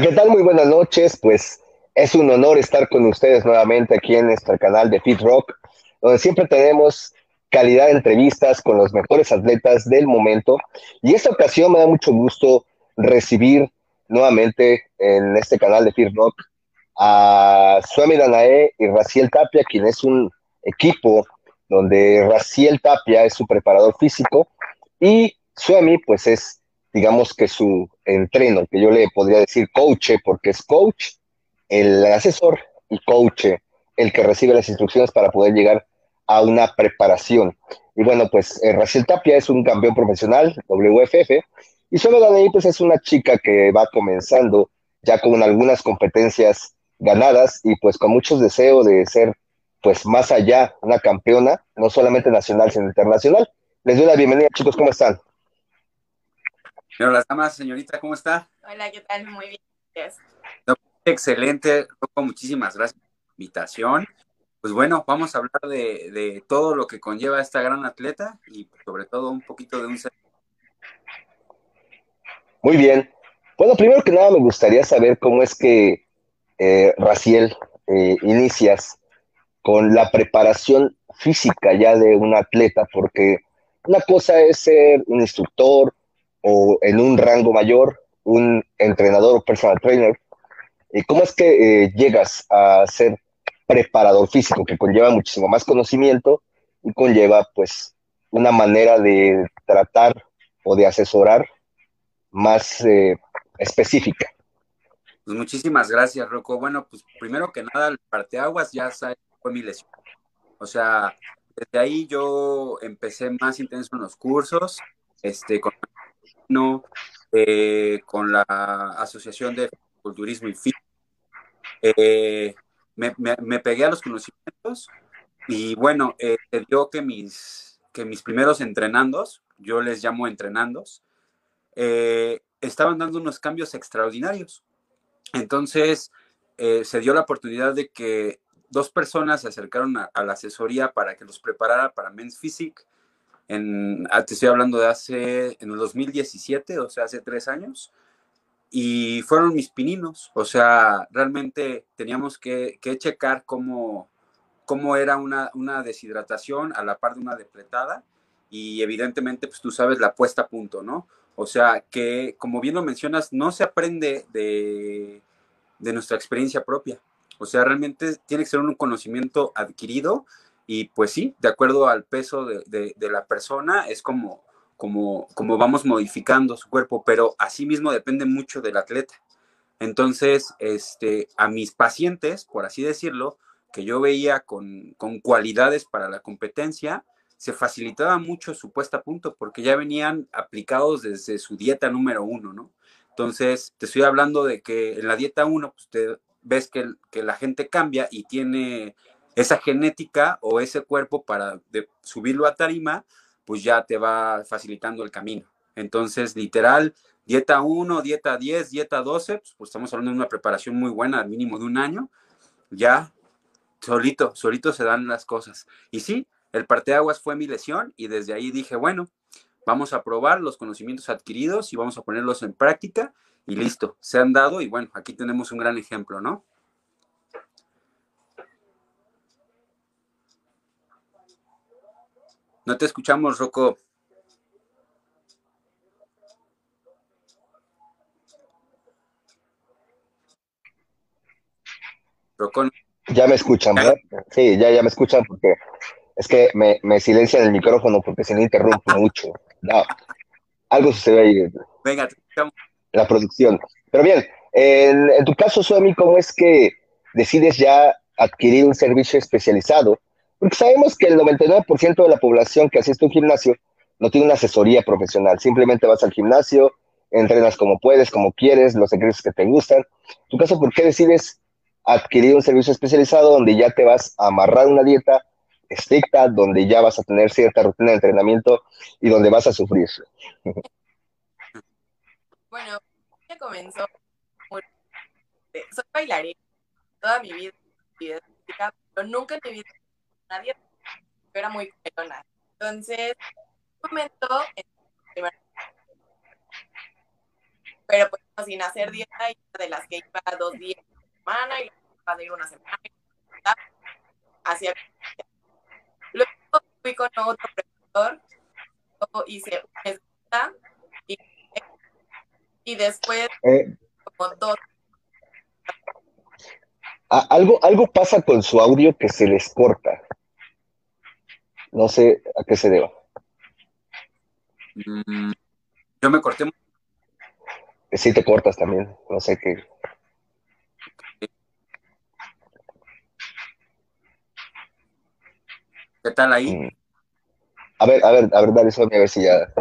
¿qué tal? Muy buenas noches. Pues es un honor estar con ustedes nuevamente aquí en nuestro canal de Fit Rock, donde siempre tenemos calidad de entrevistas con los mejores atletas del momento. Y esta ocasión me da mucho gusto recibir nuevamente en este canal de Fit Rock a Suemi Danae y Raciel Tapia, quien es un equipo donde Raciel Tapia es su preparador físico y Suemi pues es digamos que su entreno, que yo le podría decir coach, porque es coach, el asesor y coach, el que recibe las instrucciones para poder llegar a una preparación. Y bueno, pues eh, Raciel Tapia es un campeón profesional, WFF, y solo Danaí pues es una chica que va comenzando ya con algunas competencias ganadas y pues con muchos deseos de ser pues más allá una campeona, no solamente nacional, sino internacional. Les doy la bienvenida, chicos, ¿cómo están? Hola, damas, señorita, ¿cómo está? Hola, ¿qué tal? Muy bien, gracias. excelente, muchísimas gracias por la invitación. Pues bueno, vamos a hablar de, todo lo que conlleva esta gran atleta y sobre todo un poquito de un... Muy bien. Bueno, primero que nada me gustaría saber cómo es que, eh, Raciel, eh, inicias con la preparación física ya de un atleta, porque una cosa es ser un instructor, o en un rango mayor, un entrenador o personal trainer. ¿Y cómo es que eh, llegas a ser preparador físico, que conlleva muchísimo más conocimiento y conlleva pues una manera de tratar o de asesorar más eh, específica? Pues muchísimas gracias, Rocco. Bueno, pues primero que nada, el parteaguas ya fue mi lesión. O sea, desde ahí yo empecé más intenso en los cursos, este, con eh, con la Asociación de Culturismo y Fit. Eh, me, pegué a los conocimientos y bueno, eh, dio que mis, que mis primeros entrenandos, yo les llamo entrenandos, eh, estaban dando unos cambios extraordinarios. Entonces, se dio la oportunidad de que dos personas se acercaron a, a, la asesoría para que los preparara para Men's Physique en, ah, te estoy hablando de hace, en el 2017, o sea, hace tres años, y fueron mis pininos, o sea, realmente teníamos que, checar cómo, cómo era una, una, deshidratación a la par de una depletada, y evidentemente, pues tú sabes la puesta a punto, ¿no? O sea, que como bien lo mencionas, no se aprende de, de nuestra experiencia propia. O sea, realmente tiene que ser un conocimiento adquirido y pues sí, de acuerdo al peso de, la persona, es como, como, como vamos modificando su cuerpo, pero asimismo depende mucho del atleta. Entonces, este, a mis pacientes, por así decirlo, que yo veía con, con cualidades para la competencia, se facilitaba mucho su puesta a punto porque ya venían aplicados desde su dieta número uno, ¿no? Entonces, te estoy hablando de que en la dieta uno, pues te ves que, que la gente cambia y tiene esa genética o ese cuerpo para subirlo a tarima, pues ya te va facilitando el camino. Entonces, literal, dieta 1, dieta 10, dieta 12, pues, pues, estamos hablando de una preparación muy buena, al mínimo de un año, ya solito, solito se dan las cosas. Y sí, el parteaguas fue mi lesión y desde ahí dije, bueno, vamos a probar los conocimientos adquiridos y vamos a ponerlos en práctica y listo, se han dado y bueno, aquí tenemos un gran ejemplo, ¿no? No te escuchamos, Rocco. Rocco. Ya me escuchan, ¿verdad? Sí, ya, ya me escuchan porque es que me, me silencian el micrófono porque se me interrumpe mucho. No, algo sucede ahí. Venga, te escuchamos. La producción. Pero bien, en, en tu caso, Suami, ¿cómo es que decides ya adquirir un servicio especializado porque sabemos que el 99% de la población que asiste a un gimnasio no tiene una asesoría profesional. Simplemente vas al gimnasio, entrenas como puedes, como quieres, los ejercicios que te gustan. En tu caso, ¿por qué decides adquirir un servicio especializado donde ya te vas a amarrar una dieta estricta, donde ya vas a tener cierta rutina de entrenamiento y donde vas a sufrir? Bueno, ya comenzó. Soy bailarina toda mi vida, pero nunca en mi nadie, era muy pelona. Entonces, un momento, pero pues sin hacer dieta de las que iba dos días a la semana y iba a ir una semana. Hacia Luego fui con otro profesor, hice una y, y después Eh, como dos. algo, algo pasa con su audio que se les corta. No sé a qué se deba. Mm, yo me corté Sí te cortas también. No sé qué. ¿Qué tal ahí? Mm. A ver, a ver, a ver, dale Sonia, a ver si ya.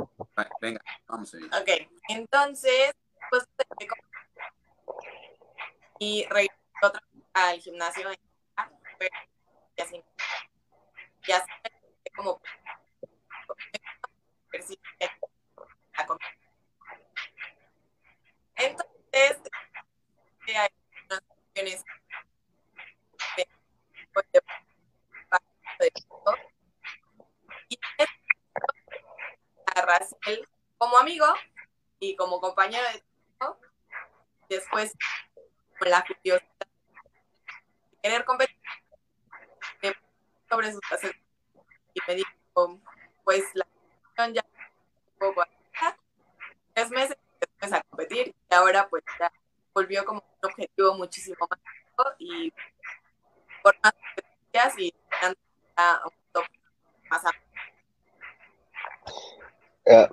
Venga, vamos a ver. Ok, entonces, pues y regresé otra vez al gimnasio pero ya ya sé como entonces eh, hay unas opciones de, pues, y a Raciel como amigo y como compañero de trabajo, después con la curiosidad de querer competir sobre sus me dijo pues la ya un poco tres meses después a competir y ahora pues ya volvió como un objetivo muchísimo más alto y por más competencias y a un top más alto. Eh,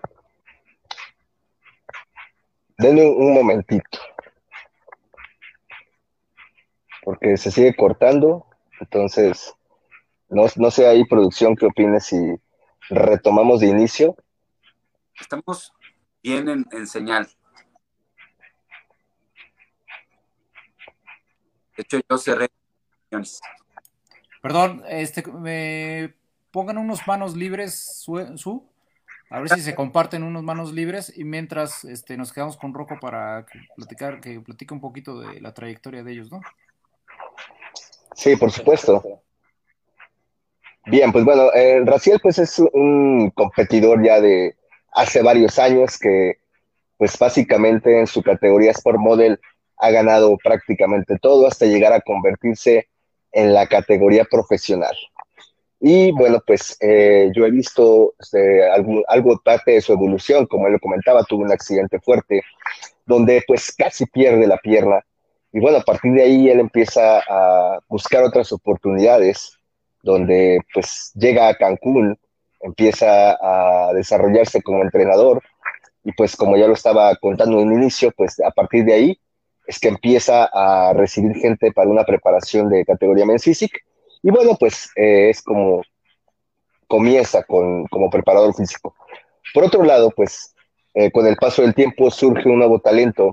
denme un, un momentito. Porque se sigue cortando. Entonces, no, no sé ahí, producción, qué opines si retomamos de inicio. Estamos bien en, en señal. De hecho, yo cerré. Perdón, este, me pongan unos manos libres, su, su, a ver si se comparten unos manos libres y mientras este, nos quedamos con Rocco para que platicar, que platique un poquito de la trayectoria de ellos, ¿no? Sí, por supuesto. Bien, pues bueno, eh, Raciel pues es un competidor ya de hace varios años que pues básicamente en su categoría Sport Model ha ganado prácticamente todo hasta llegar a convertirse en la categoría profesional. Y bueno, pues eh, yo he visto este, algo, algo parte de su evolución, como él lo comentaba, tuvo un accidente fuerte donde pues casi pierde la pierna. Y bueno, a partir de ahí él empieza a buscar otras oportunidades, donde pues llega a Cancún, empieza a desarrollarse como entrenador y pues como ya lo estaba contando en inicio, pues a partir de ahí es que empieza a recibir gente para una preparación de categoría Men's Physique y bueno, pues eh, es como comienza con, como preparador físico. Por otro lado, pues eh, con el paso del tiempo surge un nuevo talento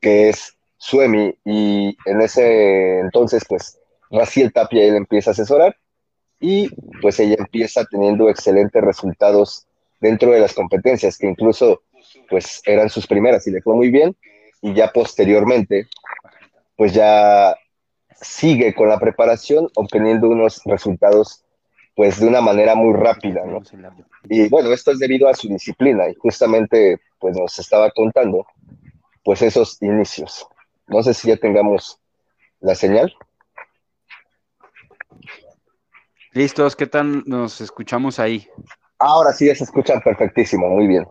que es Suemi y en ese entonces pues Raciel Tapia él empieza a asesorar y pues ella empieza teniendo excelentes resultados dentro de las competencias que incluso pues eran sus primeras y le fue muy bien y ya posteriormente pues ya sigue con la preparación obteniendo unos resultados pues de una manera muy rápida, ¿no? Y bueno, esto es debido a su disciplina y justamente pues nos estaba contando pues esos inicios. No sé si ya tengamos la señal. Listos, ¿qué tal nos escuchamos ahí? Ahora sí ya se escuchan perfectísimo, muy bien.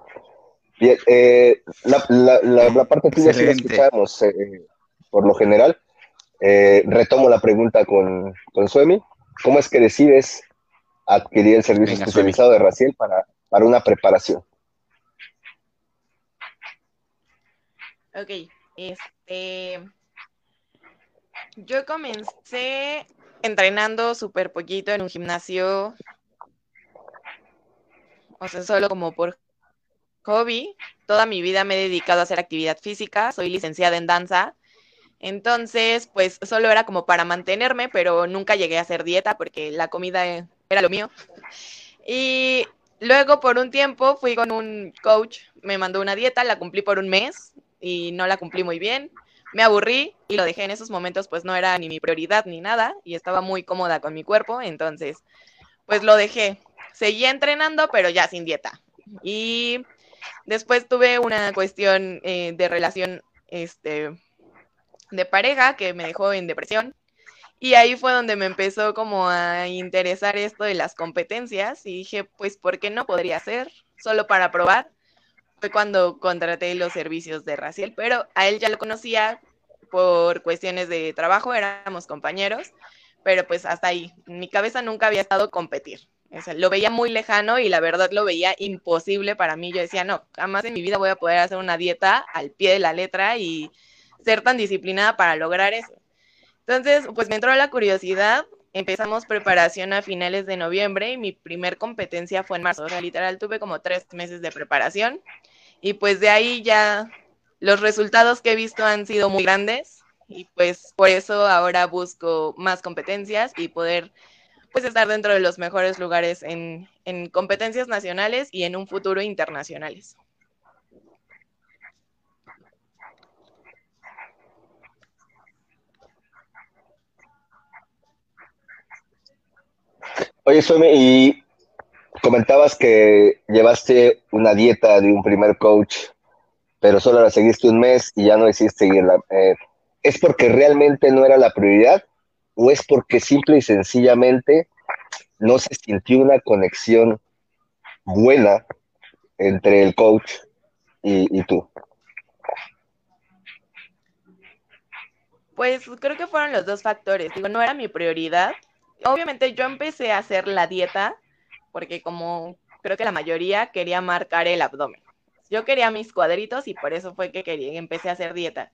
Bien, eh, la, la, la, la, parte tuya sí la escuchamos eh, por lo general. Eh, retomo la pregunta con, con Suemi. ¿Cómo es que decides adquirir el servicio Venga, especializado Suemi. de Raciel para, para una preparación? Ok, este. Yo comencé entrenando súper poquito en un gimnasio, o sea, solo como por hobby. Toda mi vida me he dedicado a hacer actividad física, soy licenciada en danza, entonces pues solo era como para mantenerme, pero nunca llegué a hacer dieta porque la comida era lo mío. Y luego por un tiempo fui con un coach, me mandó una dieta, la cumplí por un mes y no la cumplí muy bien me aburrí y lo dejé en esos momentos, pues no era ni mi prioridad ni nada y estaba muy cómoda con mi cuerpo, entonces pues lo dejé. Seguía entrenando, pero ya sin dieta. Y Después tuve una cuestión eh, de relación este, de pareja que me dejó en depresión. Y ahí fue donde me empezó como a interesar esto de las competencias y dije, pues, ¿por qué no podría ser? Solo para probar. Fue cuando contraté los servicios de Raciel, pero a él ya lo conocía por cuestiones de trabajo, éramos compañeros, pero pues hasta ahí. mi cabeza nunca había estado competir. lo veía muy lejano y la verdad lo veía imposible para mí. Yo decía, no, jamás en mi vida voy a poder hacer una dieta al pie de la letra y ser tan disciplinada para lograr eso. Entonces, pues me entró la curiosidad, empezamos preparación a finales de noviembre y mi primer competencia fue en marzo. O sea, literal tuve como tres meses de preparación y pues de ahí ya los resultados que he visto han sido muy grandes y pues por eso ahora busco más competencias y poder pues estar dentro de los mejores lugares en, en competencias nacionales y en un futuro internacionales. Oye, Suemi, y comentabas que llevaste una dieta de un primer coach, pero solo la seguiste un mes y ya no hiciste seguirla. Eh, ¿Es porque realmente no era la prioridad o es porque simple y sencillamente no se sintió una conexión buena entre el coach y, y tú? Pues creo que fueron los dos factores. Digo, no era mi prioridad, obviamente yo empecé a hacer la dieta porque como creo que la mayoría quería marcar el abdomen. Yo quería mis cuadritos y por eso fue que quería, empecé a hacer dieta.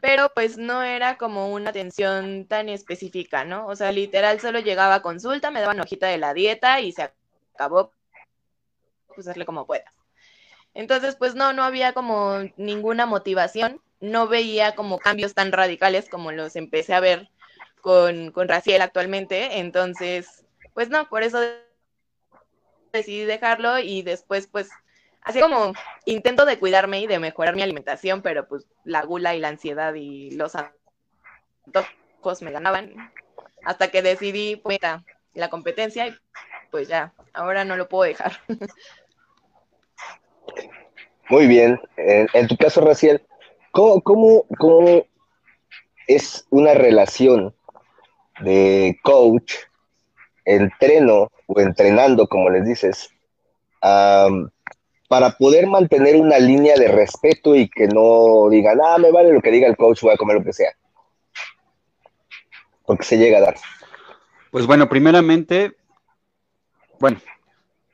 Pero pues no era como una atención tan específica, ¿no? O sea, literal solo llegaba a consulta, me daban hojita de la dieta y se acabó, pues hazle como puedas. Entonces, pues no, no había como ninguna motivación, no veía como cambios tan radicales como los empecé a ver con, con Raciel actualmente, entonces, pues no, por eso decidí dejarlo y después, pues, así como intento de cuidarme y de mejorar mi alimentación, pero pues la gula y la ansiedad y los antojos me ganaban, hasta que decidí, pues, la competencia y pues ya, ahora no lo puedo dejar. Muy bien. En, tu caso, Raciel, ¿cómo, cómo, cómo es una relación de coach, entreno o entrenando, como les dices, para poder mantener una línea de respeto y que no digan, ah, me vale lo que diga el coach, voy a comer lo que sea. Porque se llega a dar. Pues bueno, primeramente, bueno,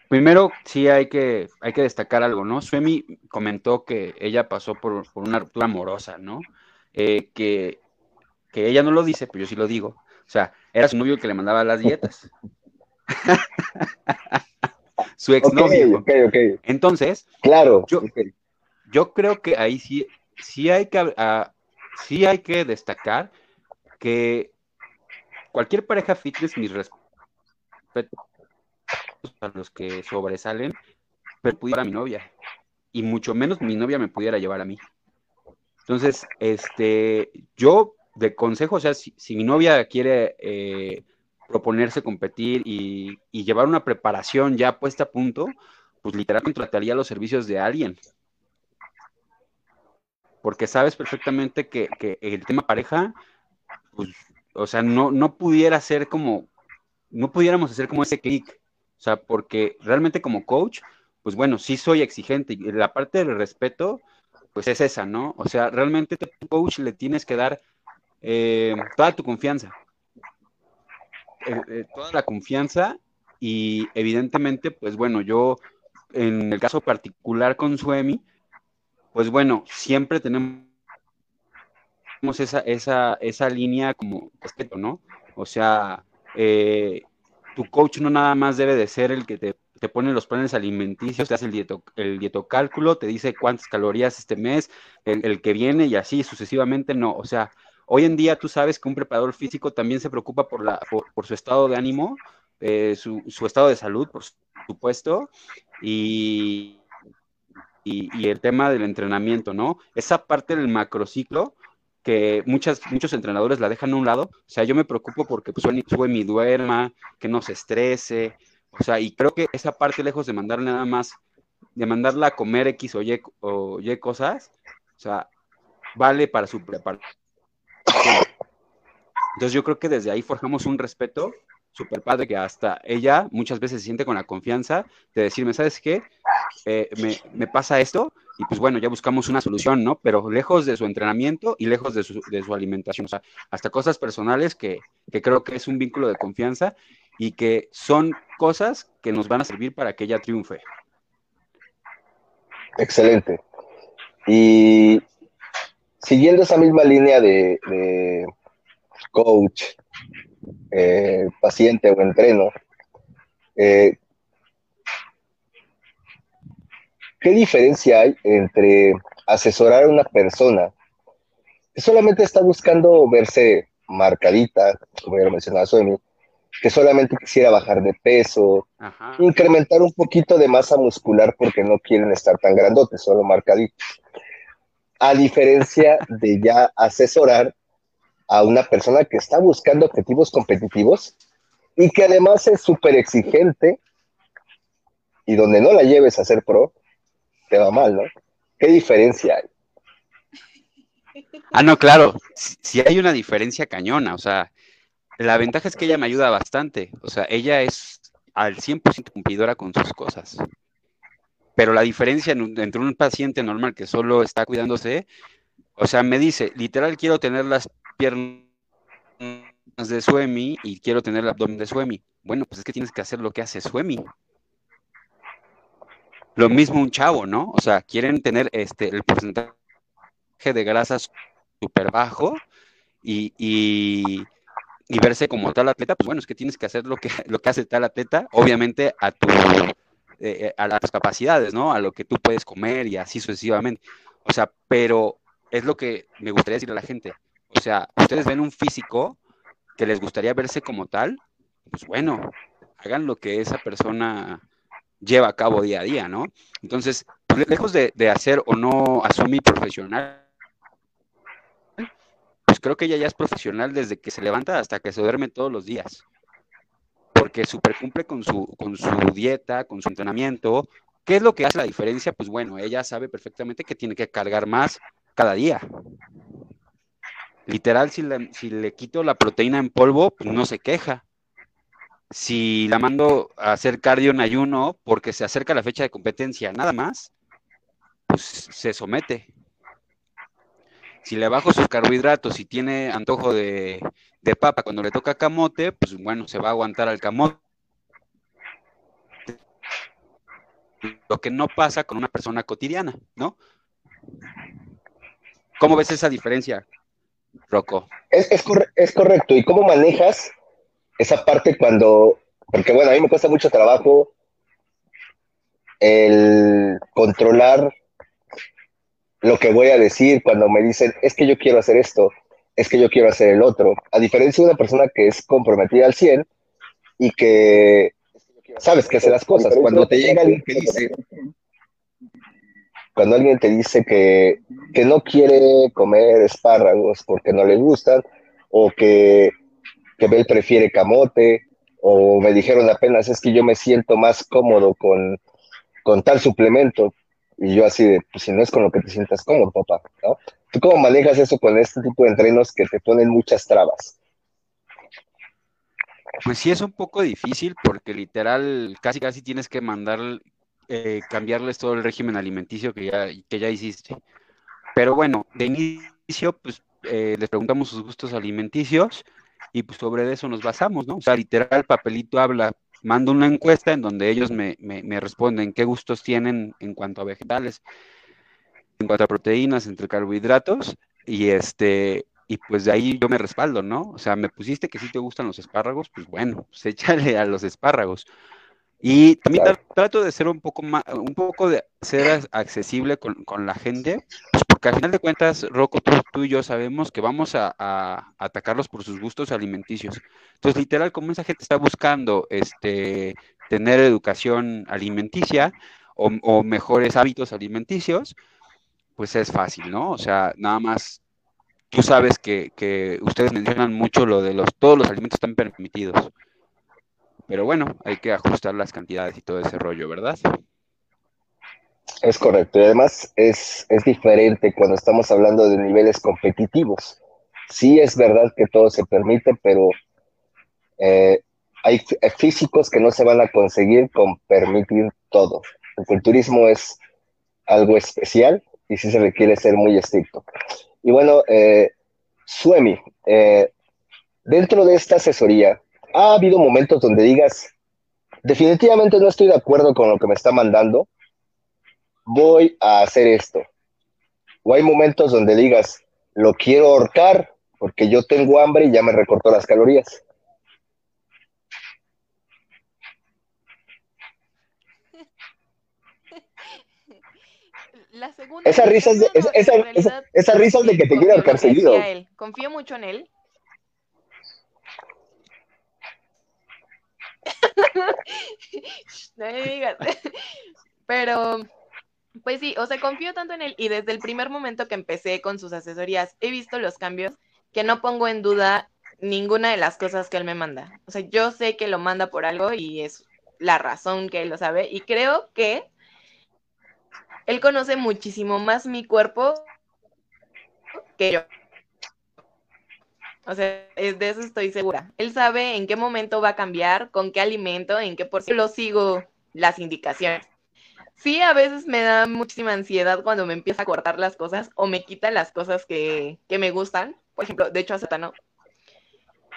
primero sí hay que, hay que destacar algo, ¿no? Suemi comentó que ella pasó por, una ruptura amorosa, ¿no? Eh, que, que ella no lo dice, pero yo sí lo digo o sea, era su novio que le mandaba las dietas. su exnovio. Entonces, claro. Yo, creo que ahí sí, sí hay que uh, sí hay que destacar que cualquier pareja fitness, mis respetos a los que sobresalen, pero pudiera a mi novia. Y mucho menos mi novia me pudiera llevar a mí. Entonces, este, yo de consejo, o sea, si, mi novia quiere eh, proponerse competir y, llevar una preparación ya puesta a punto, pues literal contrataría los servicios de alguien. Porque sabes perfectamente que, el tema pareja, pues, o sea, no, no pudiera ser como, no pudiéramos hacer como ese clic. O sea, porque realmente como coach, pues bueno, sí soy exigente. Y la parte del respeto, pues es esa, ¿no? O sea, realmente tu coach le tienes que dar eh, toda tu confianza. Eh, eh, toda la confianza y evidentemente, pues bueno, yo en el caso particular con Suemi, pues bueno, siempre tenemos esa, esa, esa línea como respeto, ¿no? O sea, tu coach no nada más debe de ser el que te, pone los planes alimenticios, te hace el, dieto, el dietocálculo, te dice cuántas calorías este mes, el, el, que viene y así sucesivamente, no, o sea, Hoy en día tú sabes que un preparador físico también se preocupa por, su estado de ánimo, eh, su, estado de salud, por supuesto, y, y, el tema del entrenamiento, ¿no? Esa parte del macrociclo que muchos entrenadores la dejan a un lado. O sea, yo me preocupo porque pues, sube mi duerma, que no se estrese. O sea, y creo que esa parte, lejos de mandarle nada más de mandarla a comer X o Y, o y cosas, o sea, vale para su preparación. Entonces yo creo que desde ahí forjamos un respeto súper padre que hasta ella muchas veces se siente con la confianza de decirme, ¿sabes qué? Eh, me, pasa esto y pues bueno, ya buscamos una solución, ¿no? Pero lejos de su entrenamiento y lejos de su, de su alimentación, o sea, hasta cosas personales que, que, creo que es un vínculo de confianza y que son cosas que nos van a servir para que ella triunfe. Excelente. Y siguiendo esa misma línea de, de coach, eh, paciente o entreno, eh, ¿qué diferencia hay entre asesorar a una persona que solamente está buscando verse marcadita, como ya lo mencionaba Suemi, que solamente quisiera bajar de peso, Ajá. incrementar un poquito de masa muscular porque no quieren estar tan grandotes, solo marcaditos. A diferencia de ya asesorar a una persona que está buscando objetivos competitivos y que además es súper exigente y donde no la lleves a ser pro, te va mal, ¿no? ¿Qué diferencia hay? Ah, no, claro, si, hay una diferencia cañona, o sea, la ventaja es que ella me ayuda bastante, o sea, ella es al 100% cumplidora con sus cosas. Pero la diferencia entre un paciente normal que solo está cuidándose, o sea, me dice, literal quiero tener las piernas de Suemi y quiero tener el abdomen de Suemi. Bueno, pues es que tienes que hacer lo que hace Suemi. Lo mismo un chavo, ¿no? O sea, quieren tener este el porcentaje de grasas súper bajo y, y, y, verse como tal atleta, pues bueno, es que tienes que hacer lo que, lo que hace tal atleta, obviamente a, tu, eh, a las capacidades, ¿no? A lo que tú puedes comer y así sucesivamente. O sea, pero es lo que me gustaría decir a la gente. O sea, ustedes ven un físico que les gustaría verse como tal, pues bueno, hagan lo que esa persona lleva a cabo día a día, ¿no? Entonces, pues, lejos de, de hacer o no asumir profesional, pues creo que ella ya es profesional desde que se levanta hasta que se duerme todos los días. Porque super cumple con su, con su dieta, con su entrenamiento. ¿Qué es lo que hace la diferencia? Pues bueno, ella sabe perfectamente que tiene que cargar más cada día. Literal, si le, si le quito la proteína en polvo, pues no se queja. Si la mando a hacer cardio en ayuno porque se acerca la fecha de competencia, nada más, pues se somete. Si le bajo sus carbohidratos y tiene antojo de, de papa cuando le toca camote, pues bueno, se va a aguantar al camote. Lo que no pasa con una persona cotidiana, ¿no? ¿Cómo ves esa diferencia? Rocco. Es, es, es, correcto. ¿Y cómo manejas esa parte cuando, porque bueno, a mí me cuesta mucho trabajo el controlar lo que voy a decir cuando me dicen, es que yo quiero hacer esto, es que yo quiero hacer el otro. A diferencia de una persona que es comprometida al 100 y que sabes que hace las cosas. Cuando te llega alguien que dice, cuando alguien te dice que, que, no quiere comer espárragos porque no le gustan, o que, que él prefiere camote, o me dijeron apenas es que yo me siento más cómodo con, con tal suplemento, y yo así de, pues si no es con lo que te sientas cómodo, papá, ¿no? ¿Tú cómo manejas eso con este tipo de entrenos que te ponen muchas trabas? Pues sí es un poco difícil porque literal casi casi tienes que mandar eh, cambiarles todo el régimen alimenticio que ya, que ya hiciste. Pero bueno, de inicio, pues eh, les preguntamos sus gustos alimenticios y pues sobre eso nos basamos, ¿no? O sea, literal, papelito habla, mando una encuesta en donde ellos me, me, me responden qué gustos tienen en cuanto a vegetales, en cuanto a proteínas, entre carbohidratos, y este, y pues de ahí yo me respaldo, ¿no? O sea, me pusiste que si te gustan los espárragos, pues bueno, pues échale a los espárragos. Y también claro. trato de ser un poco más, un poco de ser accesible con, con, la gente, pues porque al final de cuentas, Rocco, tú, tú y yo sabemos que vamos a, a, atacarlos por sus gustos alimenticios. Entonces, literal, como esa gente está buscando este, tener educación alimenticia o, o mejores hábitos alimenticios, pues es fácil, ¿no? O sea, nada más tú sabes que, que ustedes mencionan mucho lo de los, todos los alimentos están permitidos. Pero bueno, hay que ajustar las cantidades y todo ese rollo, ¿verdad? Es correcto, y además es, es diferente cuando estamos hablando de niveles competitivos. Sí es verdad que todo se permite, pero eh, hay físicos que no se van a conseguir con permitir todo. El culturismo es algo especial y sí se requiere ser muy estricto. Y bueno, eh, Suemi, eh, dentro de esta asesoría, ¿ha habido momentos donde digas, definitivamente no estoy de acuerdo con lo que me está mandando, voy a hacer esto? ¿O hay momentos donde digas, lo quiero ahorcar porque yo tengo hambre y ya me recortó las calorías? La segunda. Esa risa es de, esa, esa, esa, esa risa es de que te quiere ahorcar seguido. Él. Confío mucho en él. no me digas. Pero, pues sí, o sea, confío tanto en él y desde el primer momento que empecé con sus asesorías he visto los cambios que no pongo en duda ninguna de las cosas que él me manda. O sea, yo sé que lo manda por algo y es la razón que él lo sabe y creo que él conoce muchísimo más mi cuerpo que yo. O sea, de eso estoy segura. Él sabe en qué momento va a cambiar, con qué alimento, en qué por lo sigo las indicaciones. Sí, a veces me da muchísima ansiedad cuando me empieza a cortar las cosas o me quita las cosas que, que me gustan. Por ejemplo, de hecho, a Satano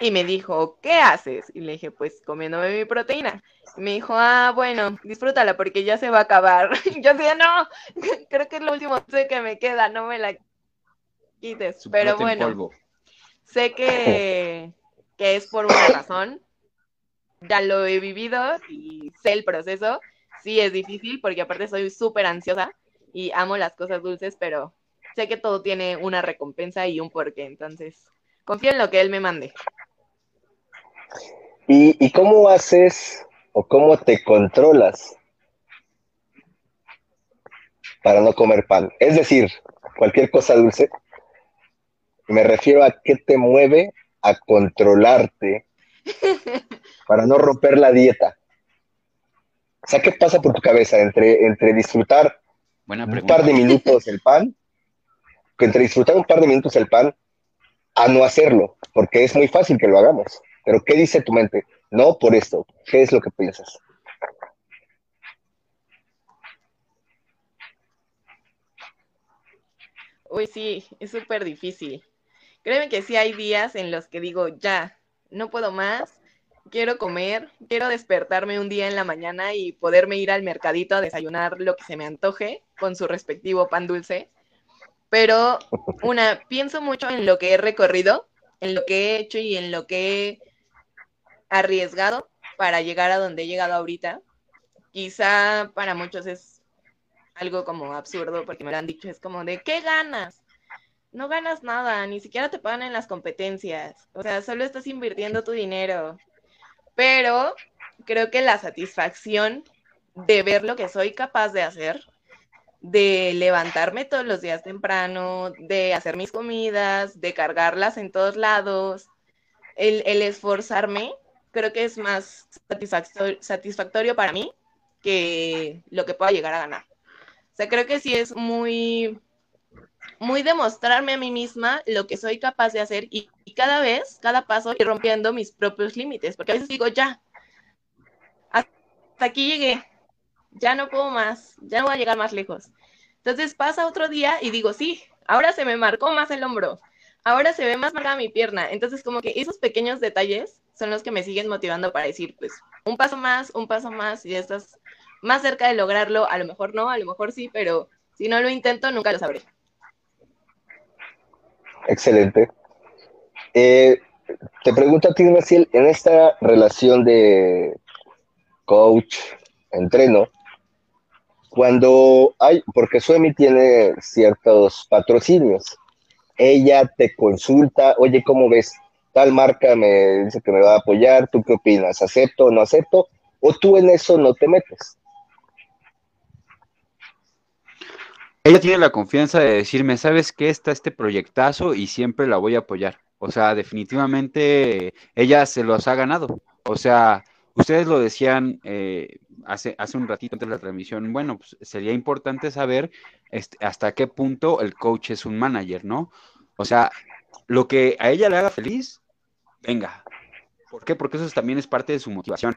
y me dijo, ¿qué haces? Y le dije, pues comiéndome mi proteína. Y me dijo, ah, bueno, disfrútala porque ya se va a acabar. yo decía, no, creo que es lo último que me queda, no me la quites. Pero bueno, sé que, que es por una razón. Ya lo he vivido y sé el proceso. Sí es difícil porque aparte soy súper ansiosa y amo las cosas dulces, pero sé que todo tiene una recompensa y un porqué. Entonces, confío en lo que él me mande. ¿Y, cómo haces o cómo te controlas para no comer pan? Es decir, cualquier cosa dulce. Me refiero a qué te mueve a controlarte para no romper la dieta. O sea, ¿qué pasa por tu cabeza entre, entre disfrutar un par de minutos el pan, entre disfrutar un par de minutos el pan, a no hacerlo? Porque es muy fácil que lo hagamos. Pero ¿qué dice tu mente? No por esto. ¿Qué es lo que piensas? Uy, sí, es súper difícil. Créeme que sí hay días en los que digo, ya, no puedo más, quiero comer, quiero despertarme un día en la mañana y poderme ir al mercadito a desayunar lo que se me antoje con su respectivo pan dulce. Pero, una, pienso mucho en lo que he recorrido, en lo que he hecho y en lo que he arriesgado para llegar a donde he llegado ahorita. Quizá para muchos es algo como absurdo porque me lo han dicho, es como de, ¿qué ganas? No ganas nada, ni siquiera te pagan en las competencias, o sea, solo estás invirtiendo tu dinero. Pero creo que la satisfacción de ver lo que soy capaz de hacer, de levantarme todos los días temprano, de hacer mis comidas, de cargarlas en todos lados, el, el esforzarme, creo que es más satisfactorio, para mí que lo que pueda llegar a ganar. O sea, creo que sí es muy, muy demostrarme a mí misma lo que soy capaz de hacer y, cada vez, cada paso, ir rompiendo mis propios límites, porque a veces digo, ya, hasta aquí llegué, ya no puedo más, ya no voy a llegar más lejos. Entonces pasa otro día y digo, sí, ahora se me marcó más el hombro, ahora se ve más marcada mi pierna. Entonces como que esos pequeños detalles son los que me siguen motivando para decir, pues, un paso más, un paso más, y ya estás más cerca de lograrlo, a lo mejor no, a lo mejor sí, pero si no lo intento, nunca lo sabré. Excelente. Eh, te pregunto a ti, Raciel, en esta relación de coach, entreno, cuando hay, porque Suemi tiene ciertos patrocinios, ella te consulta, oye, ¿cómo ves? Tal marca me dice que me va a apoyar, ¿tú qué opinas? ¿Acepto o no acepto? ¿O tú en eso no te metes? Ella tiene la confianza de decirme, ¿sabes qué? Está este proyectazo y siempre la voy a apoyar. O sea, definitivamente ella se los ha ganado. O sea, ustedes lo decían, eh, hace, hace un ratito antes de la transmisión, bueno, pues sería importante saber este, hasta qué punto el coach es un manager, ¿no? O sea, lo que a ella le haga feliz, venga. ¿Por qué? Porque eso también es parte de su motivación.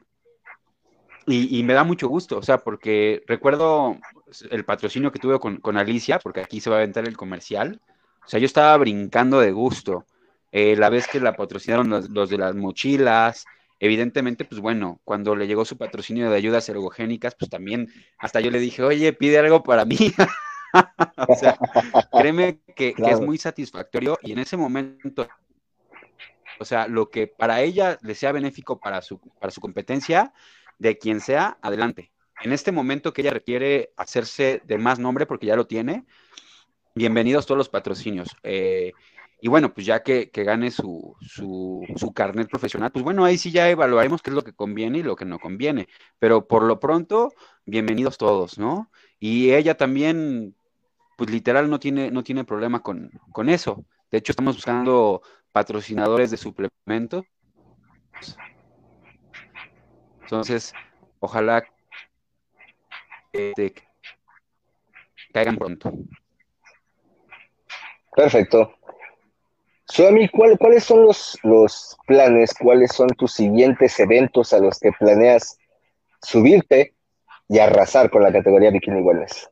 Y, me da mucho gusto, o sea, porque recuerdo el patrocinio que tuve con, Alicia, porque aquí se va a aventar el comercial. O sea, yo estaba brincando de gusto. Eh, la vez que la patrocinaron los, de las mochilas, evidentemente, pues bueno, cuando le llegó su patrocinio de ayudas ergogénicas, pues también hasta yo le dije, oye, pide algo para mí. o sea, créeme que, que, es muy satisfactorio y en ese momento, o sea, lo que para ella le sea benéfico para su, para su competencia, de quien sea, adelante. En este momento que ella requiere hacerse de más nombre porque ya lo tiene, bienvenidos todos los patrocinios. Eh, y bueno, pues ya que, gane su, su, carnet profesional, pues bueno, ahí sí ya evaluaremos qué es lo que conviene y lo que no conviene. Pero por lo pronto, bienvenidos todos, ¿no? Y ella también, pues literal, no tiene, no tiene problema con, con eso. De hecho, estamos buscando patrocinadores de suplementos entonces, ojalá que caigan pronto. Perfecto. Suami, ¿cuál, ¿cuáles son los, los planes? ¿Cuáles son tus siguientes eventos a los que planeas subirte y arrasar con la categoría Bikini Wellness?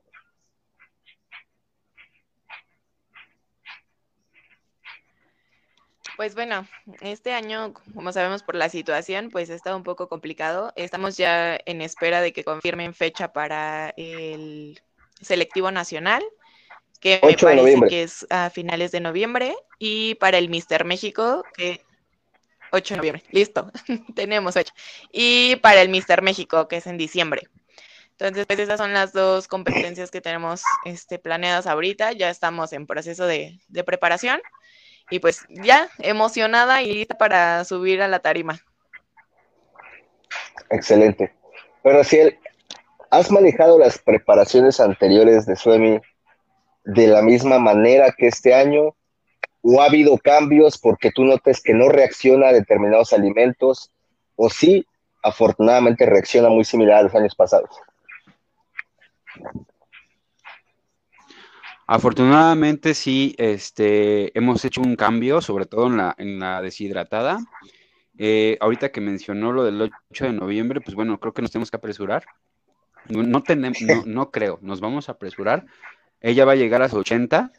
Pues bueno, este año, como sabemos por la situación, pues ha estado un poco complicado. Estamos ya en espera de que confirmen fecha para el selectivo nacional, que me parece que es a finales de noviembre, y para el Mister México, que 8 de noviembre, listo, tenemos fecha. Y para el Mister México, que es en diciembre. Entonces, pues esas son las dos competencias que tenemos este, planeadas ahorita. Ya estamos en proceso de, de preparación. Y pues ya, emocionada y lista para subir a la tarima. Excelente. Pero si ¿has manejado las preparaciones anteriores de Suemi de la misma manera que este año? ¿O ha habido cambios porque tú notes que no reacciona a determinados alimentos? ¿O sí, afortunadamente, reacciona muy similar a los años pasados? Afortunadamente sí, este, hemos hecho un cambio, sobre todo en la, en la deshidratada. Eh, ahorita que mencionó lo del 8 de noviembre, pues bueno, creo que nos tenemos que apresurar. No, tenemos, no, creo, nos vamos a apresurar. Ella va a llegar a su 80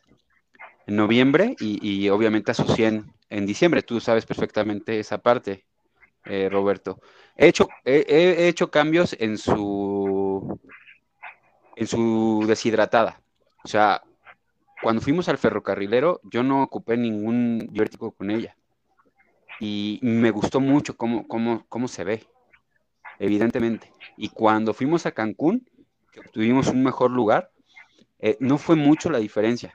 en noviembre y, obviamente a su 100 en diciembre. Tú sabes perfectamente esa parte, eh, Roberto. He hecho, he hecho cambios en su, en su deshidratada. O sea, cuando fuimos al ferrocarrilero, yo no ocupé ningún diurético con ella. Y me gustó mucho cómo, cómo, cómo se ve, evidentemente. Y cuando fuimos a Cancún, que obtuvimos un mejor lugar, eh, no fue mucho la diferencia.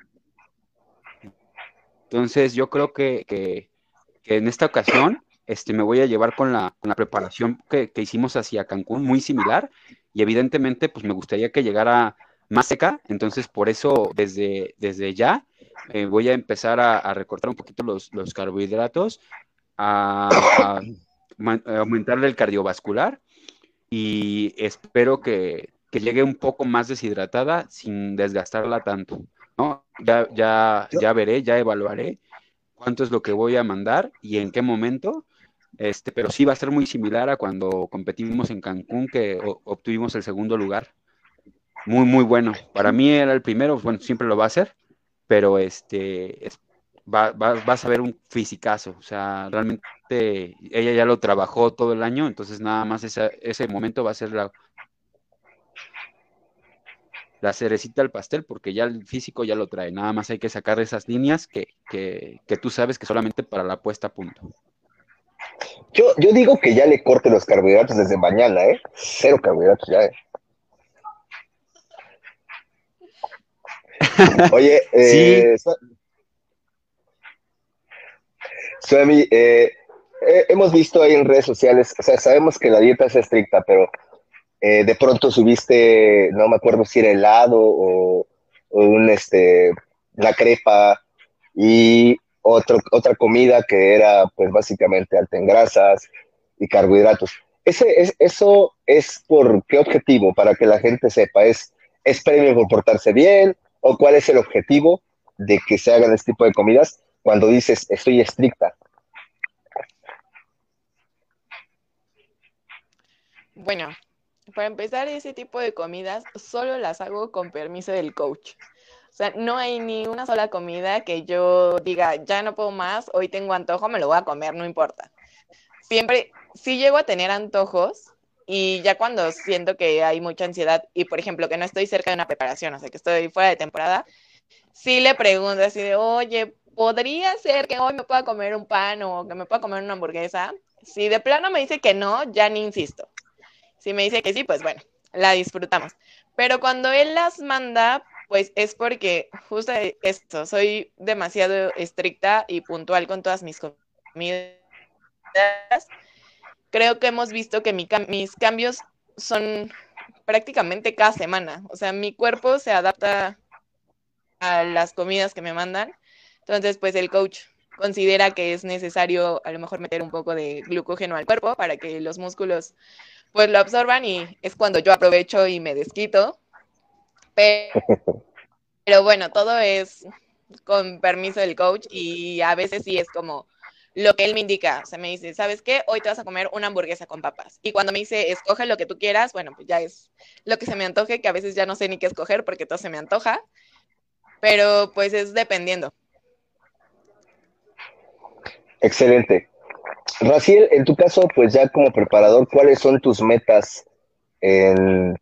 Entonces yo creo que, en esta ocasión este, me voy a llevar con la, preparación que, que, hicimos hacia Cancún, muy similar, y evidentemente pues me gustaría que llegara más seca, entonces por eso desde, desde ya eh, voy a empezar a, recortar un poquito los, carbohidratos, a, aumentarle el cardiovascular y espero que, llegue un poco más deshidratada sin desgastarla tanto, ¿no? Ya, ya, ya veré, ya evaluaré cuánto es lo que voy a mandar y en qué momento, este, pero sí va a ser muy similar a cuando competimos en Cancún, que obtuvimos el segundo lugar muy, muy bueno. Para mí era el primero, bueno, siempre lo va a hacer, pero este, va, vas a ver un fisicazo, o sea, realmente ella ya lo trabajó todo el año, entonces nada más ese momento va a ser la, la cerecita del pastel, porque ya el físico ya lo trae, nada más hay que sacar esas líneas que, que, que tú sabes que solamente para la puesta a punto. Yo, yo digo que ya le corte los carbohidratos desde mañana, ¿eh? Cero carbohidratos ya, ¿eh? Oye, eh, Suami, eh, eh, hemos visto ahí en redes sociales, o sea, sabemos que la dieta es estricta, pero eh, de pronto subiste, no me acuerdo si era helado o, un, este, la crepa y otro, otra comida que era, pues, básicamente alta en grasas y carbohidratos. ese, es, ¿eso es por qué objetivo? Para que la gente sepa, ¿es, ¿es premio por portarse bien? ¿O cuál es el objetivo de que se hagan este tipo de comidas cuando dices estoy estricta? Bueno, para empezar, ese tipo de comidas solo las hago con permiso del coach. O sea, no hay ni una sola comida que yo diga, ya no puedo más, hoy tengo antojo, me lo voy a comer, no importa. Siempre, sí llego a tener antojos y ya cuando siento que hay mucha ansiedad y, por ejemplo, que no estoy cerca de una preparación, o sea, que estoy fuera de temporada, sí le pregunto así de, oye, ¿podría ser que hoy me pueda comer un pan o que me pueda comer una hamburguesa? Si de plano me dice que no, ya ni insisto. Si me dice que sí, pues bueno, la disfrutamos. Pero cuando él las manda, pues es porque justo esto, soy demasiado estricta y puntual con todas mis comidas. Creo que hemos visto que mis cambios son prácticamente cada semana. O sea, mi cuerpo se adapta a las comidas que me mandan. Entonces, pues el coach considera que es necesario a lo mejor meter un poco de glucógeno al cuerpo para que los músculos pues lo absorban y es cuando yo aprovecho y me desquito. Pero, bueno, todo es con permiso del coach y a veces sí es como lo que él me indica. O sea, me dice, ¿sabes qué? Hoy te vas a comer una hamburguesa con papas. Y cuando me dice, escoge lo que tú quieras, bueno, pues ya es lo que se me antoje, que a veces ya no sé ni qué escoger porque todo se me antoja. Pero pues es dependiendo. Excelente. Raciel, en tu caso, pues ya como preparador, ¿cuáles son tus metas en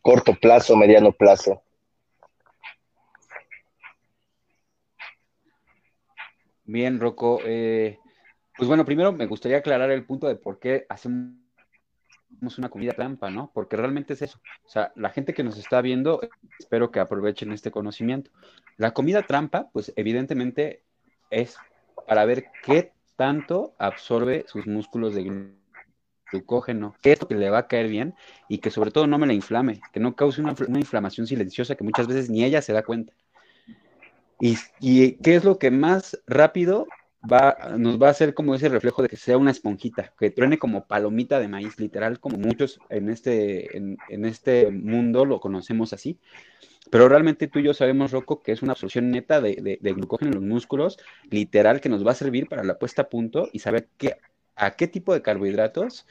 corto plazo, mediano plazo? Bien, Rocco. Eh, pues bueno, primero me gustaría aclarar el punto de por qué hacemos una comida trampa, ¿no? Porque realmente es eso. O sea, la gente que nos está viendo, espero que aprovechen este conocimiento. La comida trampa, pues evidentemente es para ver qué tanto absorbe sus músculos de glucógeno, que es lo que le va a caer bien y que sobre todo no me la inflame, que no cause una, inflamación silenciosa que muchas veces ni ella se da cuenta. Y, y, qué es lo que más rápido va, nos va a hacer como ese reflejo de que sea una esponjita, que truene como palomita de maíz, literal, como muchos en este, en, este mundo lo conocemos así. Pero realmente tú y yo sabemos, Rocco, que es una absorción neta de, glucógeno en los músculos, literal, que nos va a servir para la puesta a punto y saber qué, a qué tipo de carbohidratos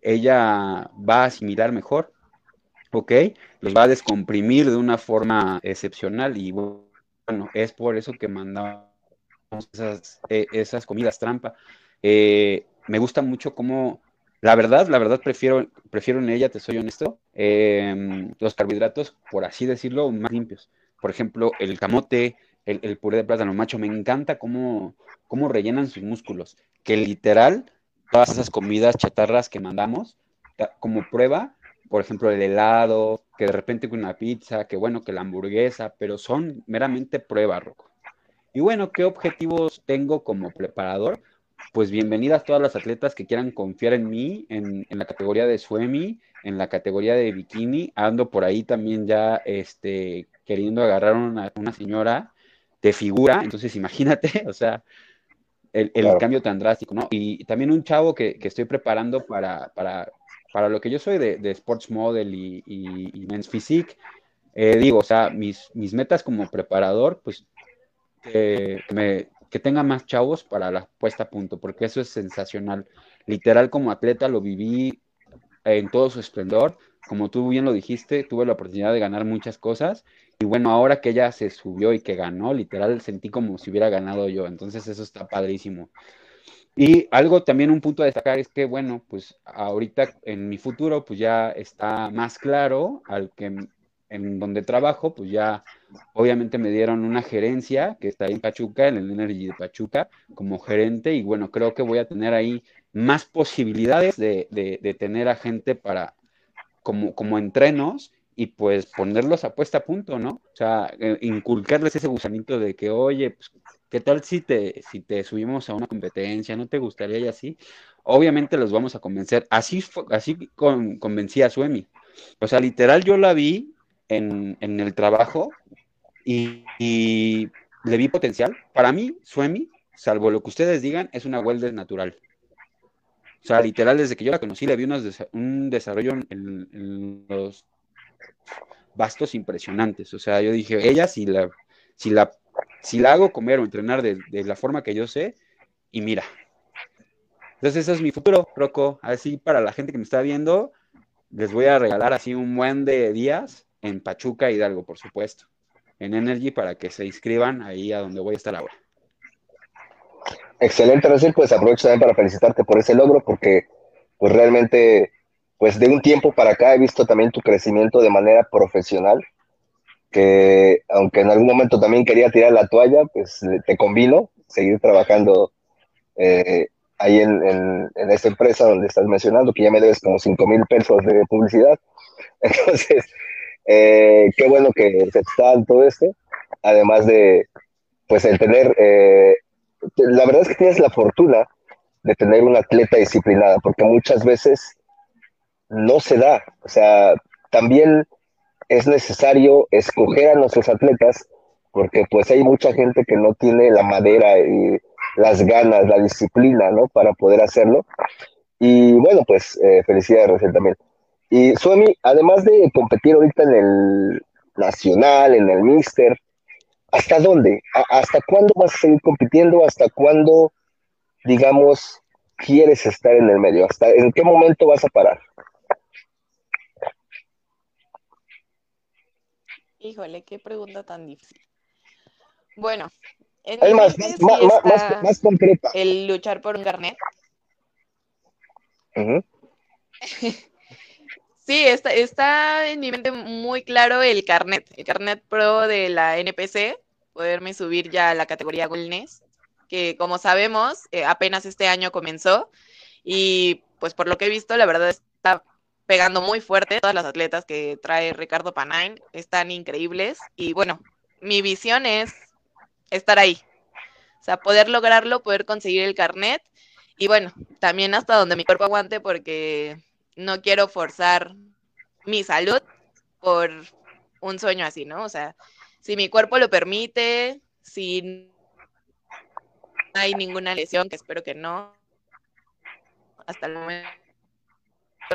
ella va a asimilar mejor, ¿ok? Los va a descomprimir de una forma excepcional y bueno, es por eso que mandamos esas, e, esas comidas trampa. Eh, me gusta mucho cómo la verdad, la verdad prefiero, prefiero en ella, te soy honesto, em, los carbohidratos, por así decirlo, más limpios. Por ejemplo, el camote, el, puré de plátano macho, me encanta cómo, cómo rellenan sus músculos. Que literal, todas esas comidas chatarras que mandamos, como prueba, por ejemplo, el helado, que de repente con una pizza, que bueno, que la hamburguesa, pero son meramente prueba, Rocco. Y bueno, ¿qué objetivos tengo como preparador? pues bienvenidas todas las atletas que quieran confiar en mí, en, la categoría de Suemi, en la categoría de bikini. Ando por ahí también ya este, queriendo agarrar una, una señora de figura, entonces imagínate, o sea, el, cambio tan drástico, ¿no? Y también un chavo que, estoy preparando para, para, para, lo que yo soy de, sports model y, y, men's physique. Eh, digo, o sea, mis, mis metas como preparador, pues que tenga más chavos para la puesta a punto, porque eso es sensacional. Literal, como atleta lo viví en todo su esplendor. Como tú bien lo dijiste, tuve la oportunidad de ganar muchas cosas. Y bueno, ahora que ella se subió y que ganó, literal sentí como si hubiera ganado yo. Entonces eso está padrísimo. Y algo también, un punto a destacar es que, bueno, pues ahorita en mi futuro, pues ya está más claro al que en donde trabajo, pues ya obviamente me dieron una gerencia que está ahí en Pachuca, en el Energy de Pachuca, como gerente, y bueno, creo que voy a tener ahí más posibilidades de, tener a gente para, como, como entrenos, y pues ponerlos a puesta a punto, ¿no? O sea, eh, inculcarles ese gusanito de que, oye, pues, ¿qué tal si te, si te subimos a una competencia? ¿No te gustaría y así? Obviamente los vamos a convencer. Así, así con, convencí a Suemi. O sea, literal yo la vi en, el trabajo y, le vi potencial. Para mí, Suemi, salvo lo que ustedes digan, es una welder natural. O sea, literal, desde que yo la conocí, le vi unos un desarrollo en, los bastos impresionantes. O sea, yo dije, ella si la, si la, si la hago comer o entrenar de, de la forma que yo sé, y mira. Entonces, ese es mi futuro, Rocco. Así para la gente que me está viendo, les voy a regalar así un buen de días en Pachuca Hidalgo, por supuesto. En Energy para que se inscriban ahí a donde voy a estar ahora. Excelente, Rosel, pues aprovecho también para felicitarte por ese logro, porque pues realmente, pues de un tiempo para acá he visto también tu crecimiento de manera profesional, que aunque en algún momento también quería tirar la toalla, pues te convino seguir trabajando eh, ahí en, en, en, esta empresa donde estás mencionando, que ya me debes como 5 mil pesos de publicidad. Entonces, eh, qué bueno que se está dando todo esto, además de, pues, el tener, eh, la verdad es que tienes la fortuna de tener un atleta disciplinada, porque muchas veces no se da, o sea, también es necesario escoger a nuestros atletas, porque pues hay mucha gente que no tiene la madera y las ganas, la disciplina, ¿no? Para poder hacerlo. Y bueno, pues eh, felicidades, Rosel, también. Y Suemi, además de competir ahorita en el nacional, en el Mister, ¿hasta dónde? ¿A ¿Hasta cuándo vas a seguir compitiendo? ¿Hasta cuándo, digamos, quieres estar en el medio? ¿Hasta en qué momento vas a parar? Híjole, qué pregunta tan difícil. Bueno, mi más, sí más, más, más concreta. el luchar por un carnet. Ujú. Sí, está, está en mi mente muy claro el carnet, el carnet pro de la NPC, poderme subir ya a la categoría Wellness, que como sabemos, eh, apenas este año comenzó y pues por lo que he visto, la verdad está pegando muy fuerte. Todas las atletas que trae Ricardo Panain están increíbles y bueno, mi visión es estar ahí. O sea, poder lograrlo, poder conseguir el carnet y bueno, también hasta donde mi cuerpo aguante porque no quiero forzar mi salud por un sueño así, ¿no? O sea, si mi cuerpo lo permite, si no hay ninguna lesión, que espero que no, hasta el momento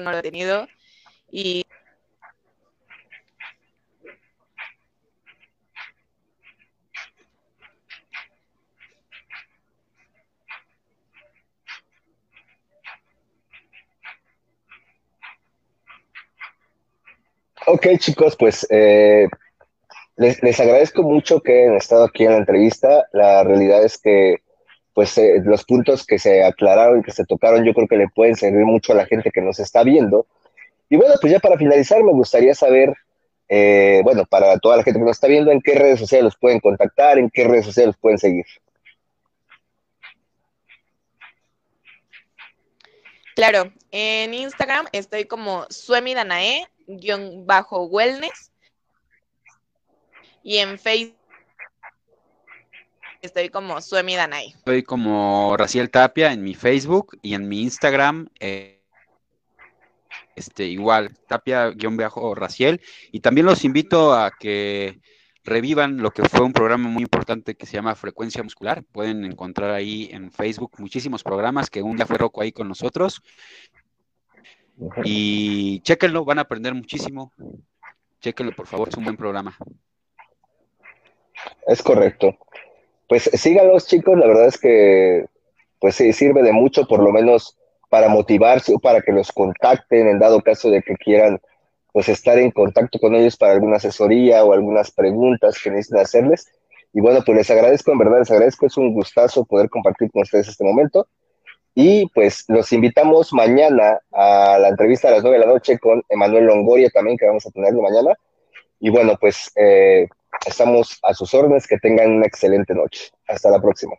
no lo he tenido, y Ok, chicos, pues eh, les, les, agradezco mucho que hayan estado aquí en la entrevista. La realidad es que pues eh, los puntos que se aclararon y que se tocaron yo creo que le pueden servir mucho a la gente que nos está viendo. Y bueno, pues ya para finalizar me gustaría saber, eh, bueno, para toda la gente que nos está viendo, en qué redes sociales los pueden contactar, en qué redes sociales los pueden seguir. Claro, en Instagram estoy como Suemidanae, guion bajo wellness. Y en Facebook estoy como Suemi Danay. Estoy como Raciel Tapia en mi Facebook y en mi Instagram, eh, este, igual, Tapia-Raciel. Y también los invito a que revivan lo que fue un programa muy importante que se llama Frecuencia Muscular. Pueden encontrar ahí en Facebook muchísimos programas que un día fue Rocco ahí con nosotros. Y chéquenlo, van a aprender muchísimo. Chéquenlo, por favor, es un buen programa. Es correcto. Pues síganlos, chicos, la verdad es que pues sí, sirve de mucho, por lo menos para motivarse o para que los contacten en dado caso de que quieran pues estar en contacto con ellos para alguna asesoría o algunas preguntas que necesiten hacerles. Y bueno, pues les agradezco, en verdad les agradezco, es un gustazo poder compartir con ustedes este momento. Y pues los invitamos mañana a la entrevista a las 9 de la noche con Emanuel Longoria también, que vamos a tenerlo mañana. Y bueno, pues eh, estamos a sus órdenes, que tengan una excelente noche. Hasta la próxima.